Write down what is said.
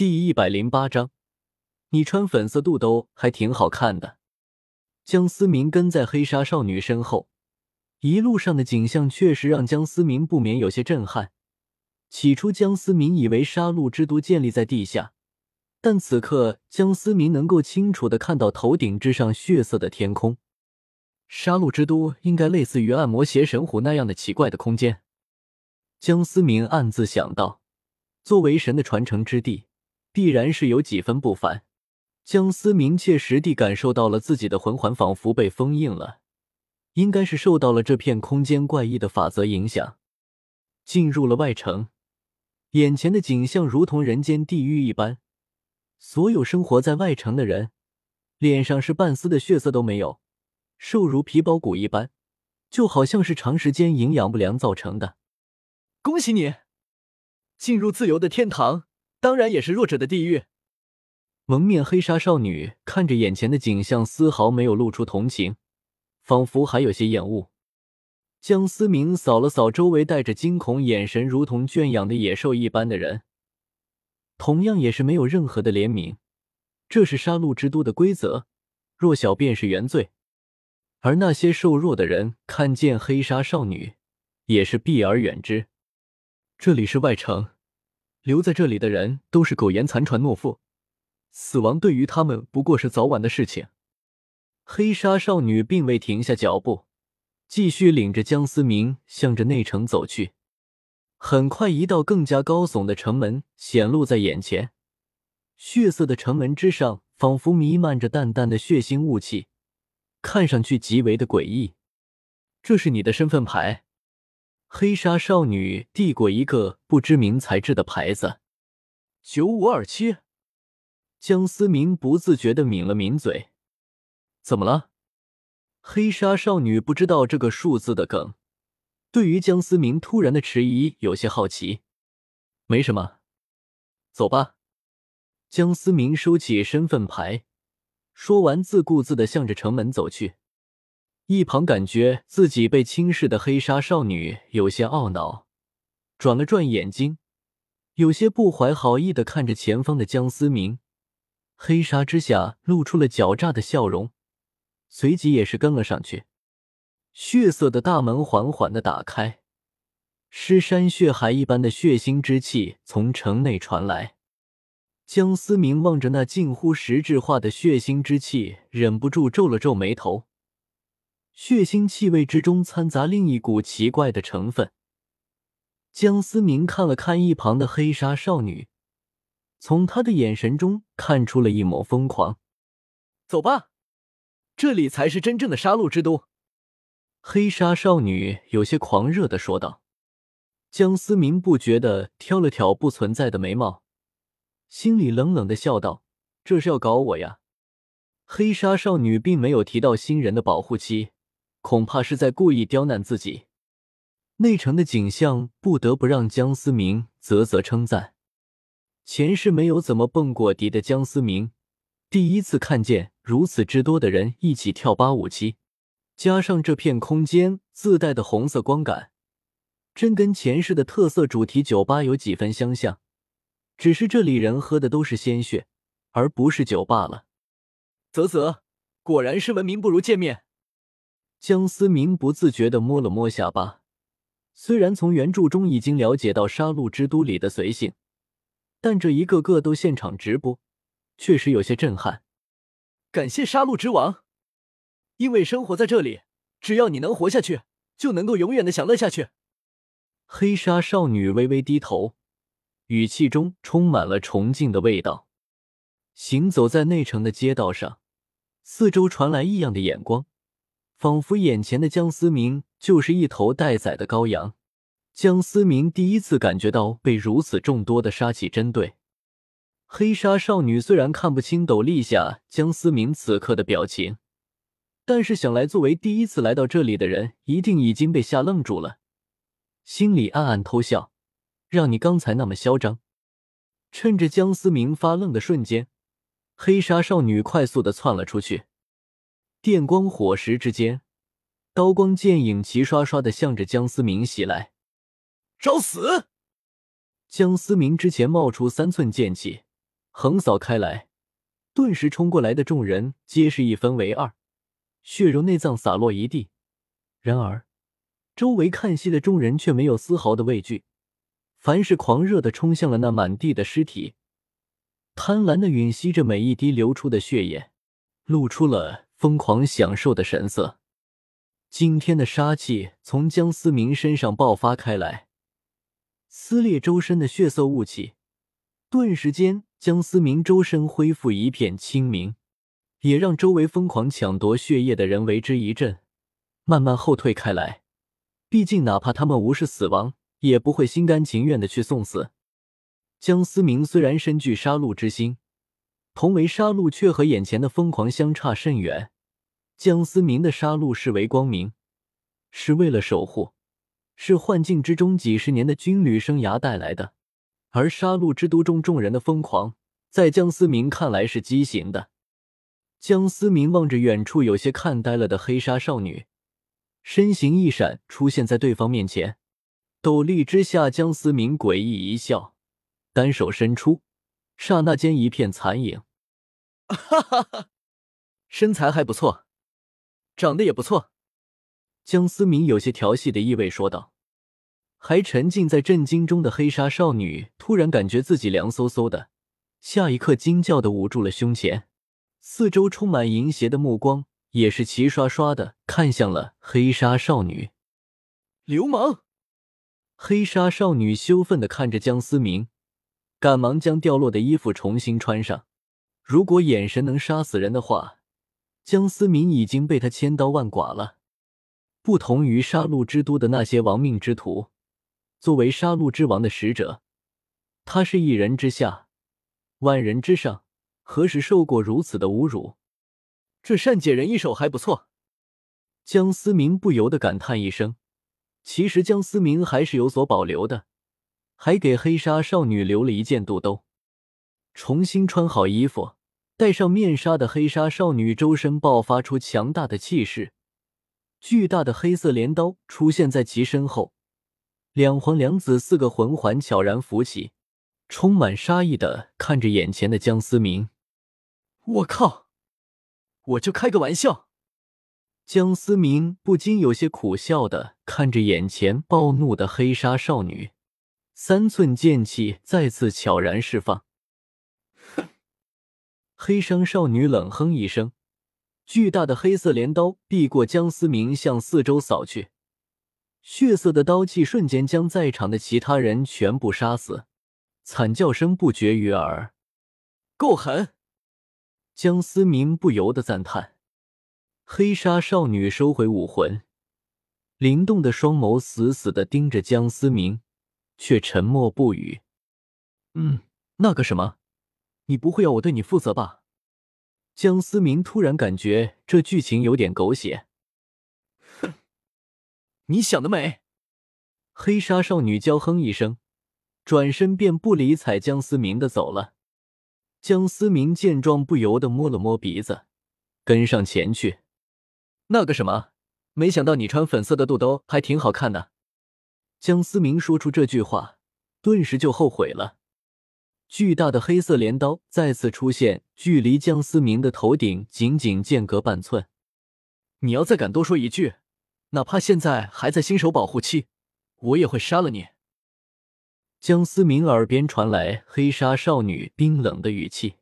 第一百零八章，你穿粉色肚兜还挺好看的。江思明跟在黑纱少女身后，一路上的景象确实让江思明不免有些震撼。起初，江思明以为杀戮之都建立在地下，但此刻江思明能够清楚的看到头顶之上血色的天空。杀戮之都应该类似于暗魔邪神虎那样的奇怪的空间。江思明暗自想到，作为神的传承之地，必然是有几分不凡。江思明切实地感受到了自己的魂环仿佛被封印了，应该是受到了这片空间怪异的法则影响。进入了外城，眼前的景象如同人间地狱一般。所有生活在外城的人，脸上是半丝的血色都没有，瘦如皮包骨一般，就好像是长时间营养不良造成的。恭喜你，进入自由的天堂，当然也是弱者的地狱。蒙面黑纱少女看着眼前的景象，丝毫没有露出同情，仿佛还有些厌恶。江思明扫了扫周围带着惊恐眼神、如同圈养的野兽一般的人，同样也是没有任何的怜悯。这是杀戮之都的规则，弱小便是原罪。而那些瘦弱的人看见黑纱少女，也是避而远之。这里是外城，留在这里的人都是苟延残喘、懦夫，死亡对于他们不过是早晚的事情。黑纱少女并未停下脚步，继续领着江思明向着内城走去。很快，一道更加高耸的城门显露在眼前，血色的城门之上仿佛弥漫着淡淡的血腥雾气，看上去极为的诡异。这是你的身份牌。黑纱少女递过一个不知名材质的牌子，九五二七。江思明不自觉的抿了抿嘴，怎么了？黑纱少女不知道这个数字的梗，对于江思明突然的迟疑有些好奇。没什么，走吧。江思明收起身份牌，说完，自顾自的向着城门走去。一旁感觉自己被轻视的黑纱少女有些懊恼，转了转眼睛，有些不怀好意的看着前方的江思明。黑纱之下露出了狡诈的笑容，随即也是跟了上去。血色的大门缓缓的打开，尸山血海一般的血腥之气从城内传来。江思明望着那近乎实质化的血腥之气，忍不住皱了皱眉头。血腥气味之中掺杂另一股奇怪的成分。江思明看了看一旁的黑纱少女，从她的眼神中看出了一抹疯狂。走吧，这里才是真正的杀戮之都。黑纱少女有些狂热的说道。江思明不觉的挑了挑不存在的眉毛，心里冷冷的笑道：“这是要搞我呀？”黑纱少女并没有提到新人的保护期。恐怕是在故意刁难自己。内城的景象不得不让江思明啧啧称赞。前世没有怎么蹦过迪的江思明，第一次看见如此之多的人一起跳八五七，加上这片空间自带的红色光感，真跟前世的特色主题酒吧有几分相像。只是这里人喝的都是鲜血，而不是酒罢了。啧啧，果然是闻名不如见面。江思明不自觉地摸了摸下巴，虽然从原著中已经了解到杀戮之都里的随性，但这一个个都现场直播，确实有些震撼。感谢杀戮之王，因为生活在这里，只要你能活下去，就能够永远的享乐下去。黑纱少女微微低头，语气中充满了崇敬的味道。行走在内城的街道上，四周传来异样的眼光。仿佛眼前的江思明就是一头待宰的羔羊。江思明第一次感觉到被如此众多的杀气针对。黑纱少女虽然看不清斗笠下江思明此刻的表情，但是想来作为第一次来到这里的人，一定已经被吓愣住了，心里暗暗偷笑。让你刚才那么嚣张。趁着江思明发愣的瞬间，黑纱少女快速的窜了出去。电光火石之间，刀光剑影齐刷刷的向着江思明袭来。找死！江思明之前冒出三寸剑气，横扫开来，顿时冲过来的众人皆是一分为二，血肉内脏洒落一地。然而，周围看戏的众人却没有丝毫的畏惧，凡是狂热的冲向了那满地的尸体，贪婪的吮吸着每一滴流出的血液，露出了疯狂享受的神色。惊天的杀气从江思明身上爆发开来，撕裂周身的血色雾气。顿时间，江思明周身恢复一片清明，也让周围疯狂抢夺血液的人为之一振，慢慢后退开来。毕竟，哪怕他们无视死亡，也不会心甘情愿的去送死。江思明虽然身具杀戮之心，同为杀戮，却和眼前的疯狂相差甚远。江思明的杀戮视为光明，是为了守护，是幻境之中几十年的军旅生涯带来的；而杀戮之都中众人的疯狂，在江思明看来是畸形的。江思明望着远处有些看呆了的黑纱少女，身形一闪，出现在对方面前。斗笠之下，江思明诡异一笑，单手伸出，刹那间一片残影。哈哈哈，身材还不错。长得也不错，江思明有些调戏的意味说道。还沉浸在震惊中的黑纱少女突然感觉自己凉飕飕的，下一刻惊叫的捂住了胸前，四周充满淫邪的目光也是齐刷刷的看向了黑纱少女。流氓！黑纱少女羞愤的看着江思明，赶忙将掉落的衣服重新穿上。如果眼神能杀死人的话。江思明已经被他千刀万剐了。不同于杀戮之都的那些亡命之徒，作为杀戮之王的使者，他是一人之下，万人之上，何时受过如此的侮辱？这善解人意手还不错。江思明不由得感叹一声。其实江思明还是有所保留的，还给黑纱少女留了一件肚兜。重新穿好衣服。戴上面纱的黑纱少女周身爆发出强大的气势，巨大的黑色镰刀出现在其身后，两黄两紫四个魂环悄然浮起，充满杀意的看着眼前的江思明。我靠！我就开个玩笑。江思明不禁有些苦笑的看着眼前暴怒的黑纱少女，三寸剑气再次悄然释放。哼黑裳少女冷哼一声，巨大的黑色镰刀避过江思明，向四周扫去，血色的刀气瞬间将在场的其他人全部杀死，惨叫声不绝于耳。够狠！江思明不由得赞叹。黑纱少女收回武魂，灵动的双眸死死的盯着江思明，却沉默不语。嗯，那个什么。你不会要我对你负责吧？江思明突然感觉这剧情有点狗血。哼，你想得美！黑纱少女娇哼一声，转身便不理睬江思明的走了。江思明见状，不由得摸了摸鼻子，跟上前去。那个什么，没想到你穿粉色的肚兜还挺好看的。江思明说出这句话，顿时就后悔了。巨大的黑色镰刀再次出现，距离江思明的头顶仅仅间隔半寸。你要再敢多说一句，哪怕现在还在新手保护期，我也会杀了你。江思明耳边传来黑纱少女冰冷的语气。